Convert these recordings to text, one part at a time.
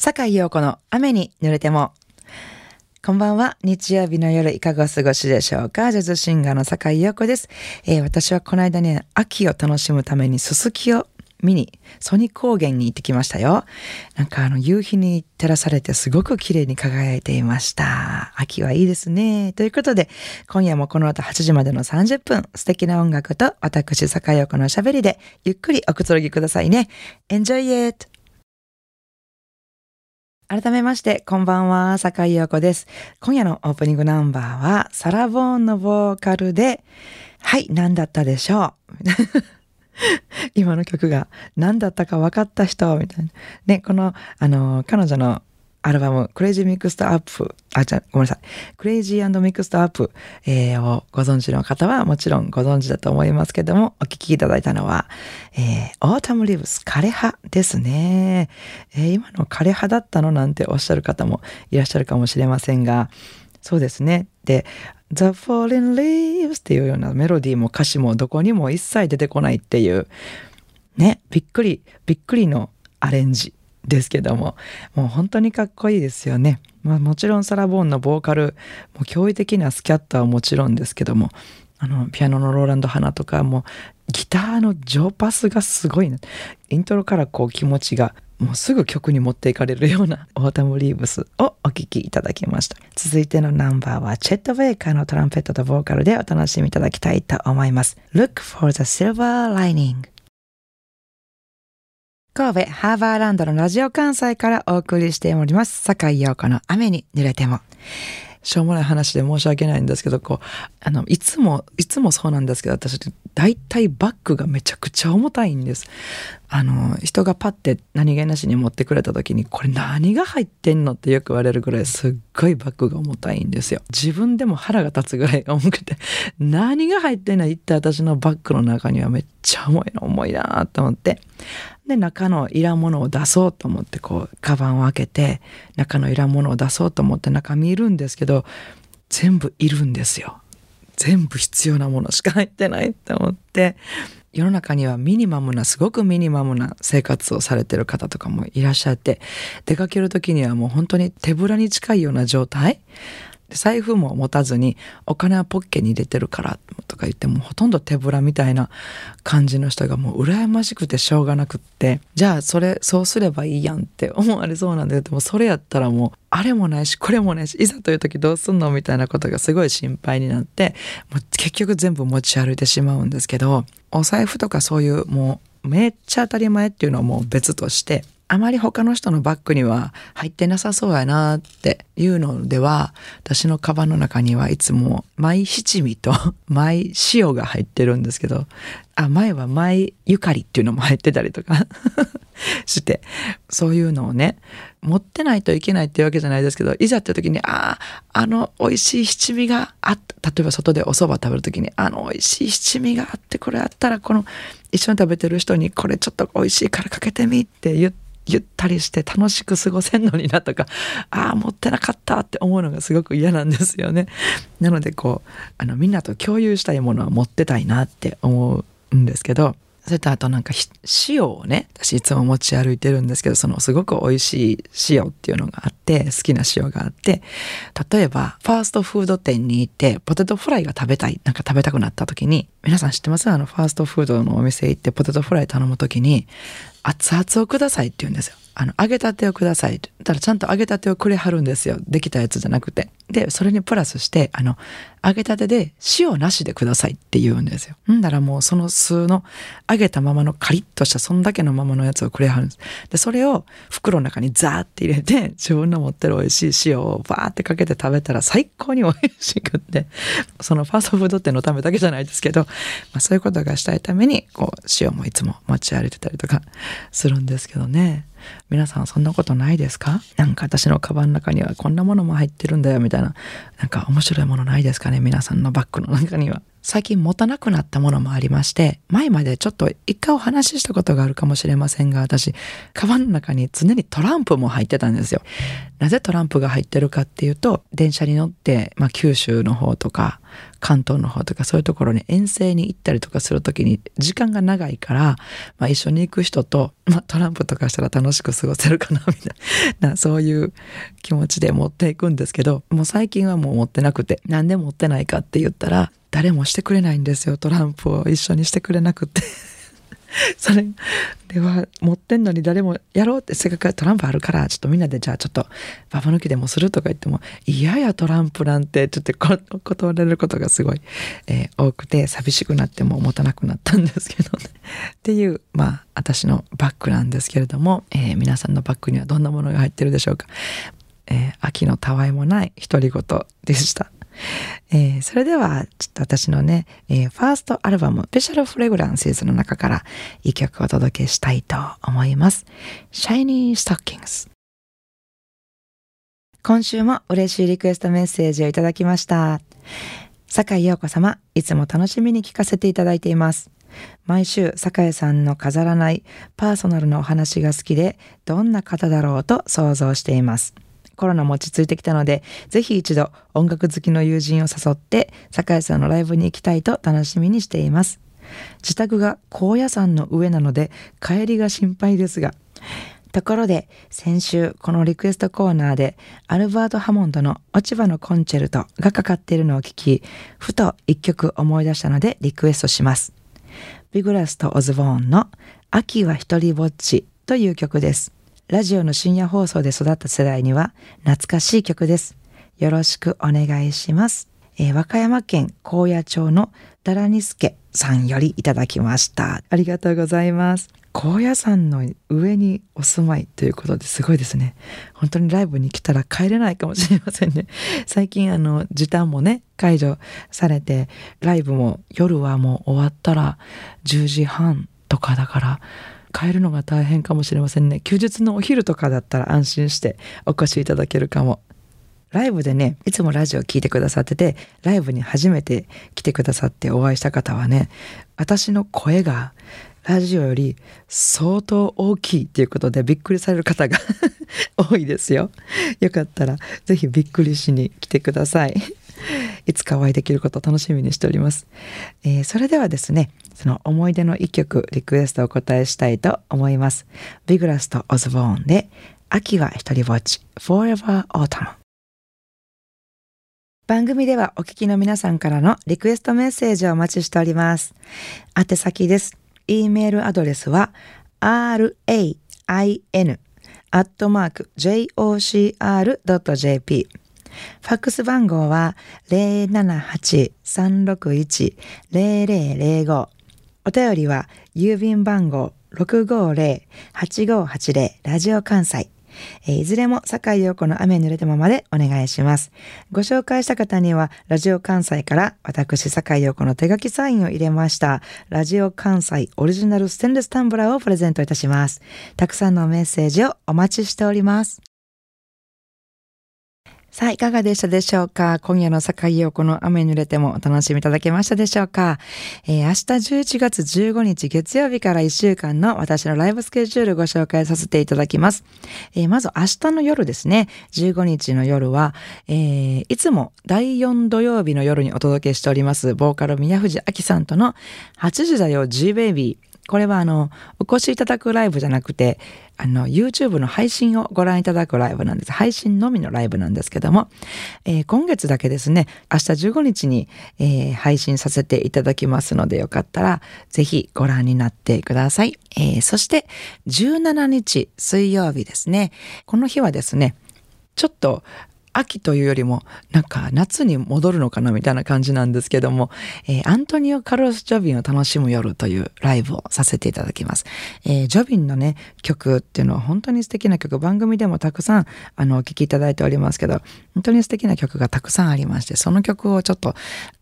坂井陽子の雨に濡れても。こんばんは。日曜日の夜いかがお過ごしでしょうかジャズシンガーの坂井陽子です、えー、私はこの間ね、秋を楽しむためにすすきを見に、ソニ高原に行ってきましたよ。なんかあの夕日に照らされてすごく綺麗に輝いていました。秋はいいですね。ということで、今夜もこの後8時までの30分、素敵な音楽と私、坂井陽子のおしゃべりでゆっくりおくつろぎくださいね。Enjoy it! 改めまして、こんばんは、阪井楊子です。今夜のオープニングナンバーは、サラ・ボーンのボーカルで、はい、何だったでしょう？今の曲が何だったか分かった人、みたいな。ね、この、あの、彼女のアルバム、 Crazy Mixed Up、あ、じゃごめんなさい。 Crazy Mixed Up、えー、をご存知の方はもちろんご存知だと思いますけども、お聴きいただいたのは、えー、 Autumn Leaves、枯葉ですね。えー、今の枯葉だったのなんておっしゃる方もいらっしゃるかもしれませんが、そうですね。で、The Falling Leaves っていうようなメロディーも歌詞もどこにも一切出てこないっていう、ね、びっくり、びっくりのアレンジですけどももう本当にかっこいいですよね、まあ、もちろんサラ・ボーンのボーカルもう驚異的なスキャットはもちろんですけどもあのピアノのローランド・ハナとかもギターのジョー・パスがすごいな。イントロからこう気持ちがもうすぐ曲に持っていかれるような Autumn Leaves をお聴きいただきました。続いてのナンバーはチェット・ベイカーのトランペットとボーカルでお楽しみいただきたいと思います。Look for the Silver Lining. 神戸ハーバーランドのラジオ関西からお送りしております。阪井楊子の雨に濡れても。しょうもない話で申し訳ないんですけど、こう、あの、いつも、いつもそうなんですけど、私、大体バッグがめちゃくちゃ重たいんです。あの、人がパッて何気なしに持ってくれた時に、これ何が入ってんのってよく言われるぐらいすっごいバッグが重たいんですよ。自分でも腹が立つぐらい重くて、何が入ってんの一体私のバッグの中にはめっちゃ重いの、重いなと思って。で、中のいらんものを出そうと思って、こう、カバンを開けて、中のいらんものを出そうと思って中見るんですけど、全部いるんですよ。全部必要なものしか入ってないって思って、世の中にはミニマムなすごくミニマムな生活をされてる方とかもいらっしゃって出かける時にはもう本当に手ぶらに近いような状態財布も持たずにお金はポッケに入れてるからとか言ってもほとんど手ぶらみたいな感じの人がもう羨ましくてしょうがなくってじゃあそれそうすればいいやんって思われそうなんででもそれやったらもうあれもないしこれもないしいざという時どうすんのみたいなことがすごい心配になってもう結局全部持ち歩いてしまうんですけどお財布とかそういうもうめっちゃ当たり前っていうのはもう別としてあまり他の人のバッグには入ってなさそうやなっていうのでは、私のカバンの中にはいつもマイ七味と マイ塩が入ってるんですけど、あ、前はマイゆかりっていうのも入ってたりとか して、そういうのをね、持ってないといけないっていうわけじゃないですけど、いざって時に、ああ、あの美味しい七味があった。例えば外でお蕎麦食べる時に、あの美味しい七味があって、これあったら、この一緒に食べてる人に、これちょっと美味しいからかけてみって言って、ゆったりして楽しく過ごせんのになとか、ああ、持ってなかったって思うのがすごく嫌なんですよね。なのでこう、あのみんなと共有したいものは持ってたいなって思うんですけど、それとあとなんか塩をね私いつも持ち歩いてるんですけどそのすごく美味しい塩っていうのがあって好きな塩があって例えばファーストフード店に行ってポテトフライが食べたいなんか食べたくなった時に皆さん知ってます？あのファーストフードのお店行ってポテトフライ頼む時に熱々をくださいって言うんですよ。あの、揚げたてをくださいって。たらちゃんと揚げたてをくれはるんですよ。できたやつじゃなくて。で、それにプラスして、あの、揚げたてで塩なしでくださいって言うんですよ。んだらもうその数の揚げたままのカリッとしたそんだけのままのやつをくれはるんです。で、それを袋の中にザーって入れて、自分の持ってる美味しい塩をバーってかけて食べたら最高に美味しくって、そのファーストフード店のためだけじゃないですけど、まあそういうことがしたいために、こう、塩もいつも持ち歩いてたりとかするんですけどね。皆さんそんなことないですか？なんか私のカバンの中にはこんなものも入ってるんだよ。みたいな。なんか面白いものないですかね？皆さんのバッグの中には。最近持たなくなったものもありまして、前までちょっと一回お話ししたことがあるかもしれませんが、私、カバンの中に常にトランプも入ってたんですよ。なぜトランプが入ってるかっていうと、電車に乗って、まあ、九州の方とか、関東の方とかそういうところに遠征に行ったりとかする時に時間が長いから、まあ、一緒に行く人と、まあ、トランプとかしたら楽しく過ごせるかなみたいな そういう気持ちで持っていくんですけどもう最近はもう持ってなくて何で持ってないかって言ったら誰もしてくれないんですよトランプを一緒にしてくれなくて。それでは持ってんのに誰もやろうってせっかくトランプあるからちょっとみんなでじゃあちょっとババ抜きでもするとか言っても嫌やトランプなんてちょっと断られることがすごい、えー、多くて寂しくなっても持たなくなったんですけどね。っていうまあ私のバッグなんですけれども、えー、皆さんのバッグにはどんなものが入ってるでしょうか、えー、秋のたわいもない独り言でした。えー、それでは、ちょっと私のね、えー、ファーストアルバム、スペシャルフレグランシーズの中から一曲をお届けしたいと思います。Shiny Stockings。今週も嬉しいリクエストメッセージをいただきました。坂井陽子様、いつも楽しみに聞かせていただいています。毎週、坂井さんの飾らないパーソナルなお話が好きで、どんな方だろうと想像しています。コロナも落ち着いてきたので、ぜひ一度音楽好きの友人を誘って、酒井さんのライブに行きたいと楽しみにしています。自宅が高野山の上なので、帰りが心配ですが、ところで、先週、このリクエストコーナーで、アルバート・ハモンドの落ち葉のコンチェルトがかかっているのを聞き、ふと一曲思い出したのでリクエストします。ビグラスとオズボーンの秋は一人ぼっちという曲です。ラジオの深夜放送で育った世代には懐かしい曲です。よろしくお願いします。えー、和歌山県高野町のダラニスケさんよりいただきました。ありがとうございます。高野山の上にお住まいということですごいですね。本当にライブに来たら帰れないかもしれませんね。最近あの時短もね解除されてライブも夜はもう終わったら10時半とかだから変えるのが大変かもしれませんね。休日のお昼とかだったら安心してお越しいただけるかも。ライブでね、いつもラジオ聴いてくださってて、ライブに初めて来てくださってお会いした方はね、私の声がラジオより相当大きいっていうことでびっくりされる方が 多いですよ。よかったらぜひびっくりしに来てください。いつかお会いできることを楽しみにしております。えー、それではですね、その思い出の一曲、リクエストをお答えしたいと思います。ビグラスとオズボーンで、秋は一人ぼっち、Forever Autumn。番組ではお聞きの皆さんからのリクエストメッセージをお待ちしております。宛先です。e メールアドレスは rain アットマーク jocr.jp ファックス番号は078-361-0005お便りは郵便番号650-8580ラジオ関西いずれも坂井陽子の雨濡れてもまでお願いします。ご紹介した方には、ラジオ関西から私坂井陽子の手書きサインを入れました、ラジオ関西オリジナルステンレスタンブラーをプレゼントいたします。たくさんのメッセージをお待ちしております。さあ、いかがでしたでしょうか？今夜の境をこの雨濡れてもお楽しみいただけましたでしょうか、えー、明日11月15日月曜日から1週間の私のライブスケジュールご紹介させていただきます。えー、まず明日の夜ですね、15日の夜は、えー、いつも第4土曜日の夜にお届けしております、ボーカル宮藤明さんとの8時だよ G ベイビー。これはあの、お越しいただくライブじゃなくて、あの、YouTube の配信をご覧いただくライブなんです。配信のみのライブなんですけども、えー、今月だけですね、明日15日に、えー、配信させていただきますので、よかったら、ぜひご覧になってください。えー、そして、17日水曜日ですね。この日はですね、ちょっと秋というよりもなんか夏に戻るのかなみたいな感じなんですけども、えー、アントニオ・カルロス・ジョビンを楽しむ夜というライブをさせていただきます。えー、ジョビンのね、曲っていうのは本当に素敵な曲、番組でもたくさんあのお聴きいただいておりますけど、本当に素敵な曲がたくさんありまして、その曲をちょっと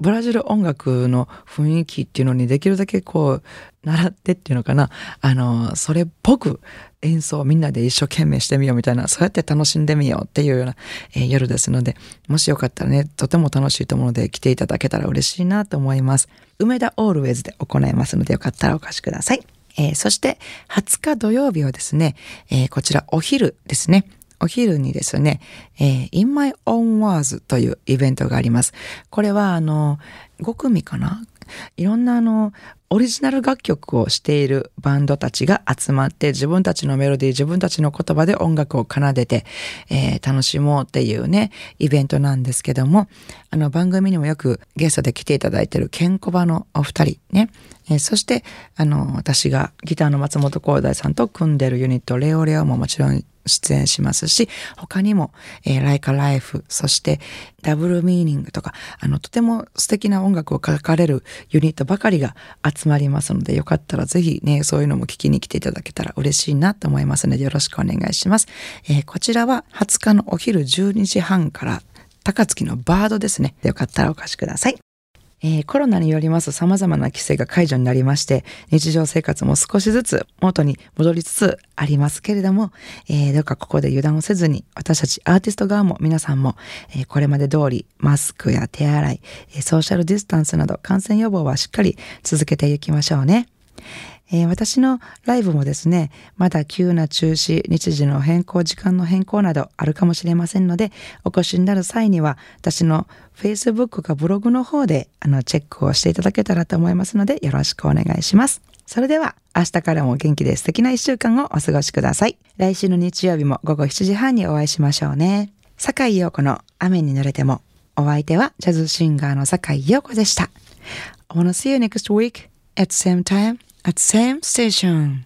ブラジル音楽の雰囲気っていうのにできるだけこう習ってっていうのかなあのそれっぽく演奏をみんなで一生懸命してみようみたいな、そうやって楽しんでみようっていうような、えー、夜ですので、もしよかったらね、とても楽しいと思うので来ていただけたら嬉しいなと思います。梅田オールウェイズで行いますのでよかったらお貸しください。えー、そして20日土曜日はですね、えー、こちらお昼ですね。お昼にですね、えー、In My Own Words というイベントがあります。これはあの、5組かな？いろんなあの、オリジナル楽曲をしているバンドたちが集まって自分たちのメロディー、自分たちの言葉で音楽を奏でて、えー、楽しもうっていうね、イベントなんですけども、あの番組にもよくゲストで来ていただいてるケンコバのお二人ね、えー、そしてあの私がギターの松本光大さんと組んでるユニットレオレオももちろん出演しますし、他にも、えー、Like a Life、そしてダブルミーニングとか、あの、とても素敵な音楽を書かれるユニットばかりが集まりますので、よかったらぜひね、そういうのも聞きに来ていただけたら嬉しいなと思いますので、よろしくお願いします。えー、こちらは20日のお昼12時半から、高槻のバードですね。よかったらお貸しください。えー、コロナによります様々な規制が解除になりまして、日常生活も少しずつ元に戻りつつありますけれども、えー、どうかここで油断をせずに、私たちアーティスト側も皆さんも、えー、これまで通りマスクや手洗い、ソーシャルディスタンスなど感染予防はしっかり続けていきましょうね。えー、私のライブもですね、まだ急な中止、日時の変更、時間の変更などあるかもしれませんので、お越しになる際には、私の Facebook かブログの方であのチェックをしていただけたらと思いますので、よろしくお願いします。それでは、明日からも元気で素敵な一週間をお過ごしください。来週の日曜日も午後7時半にお会いしましょうね。坂井陽子の雨に濡れても、お相手はジャズシンガーの坂井陽子でした。I wanna see you next week at same time at same station.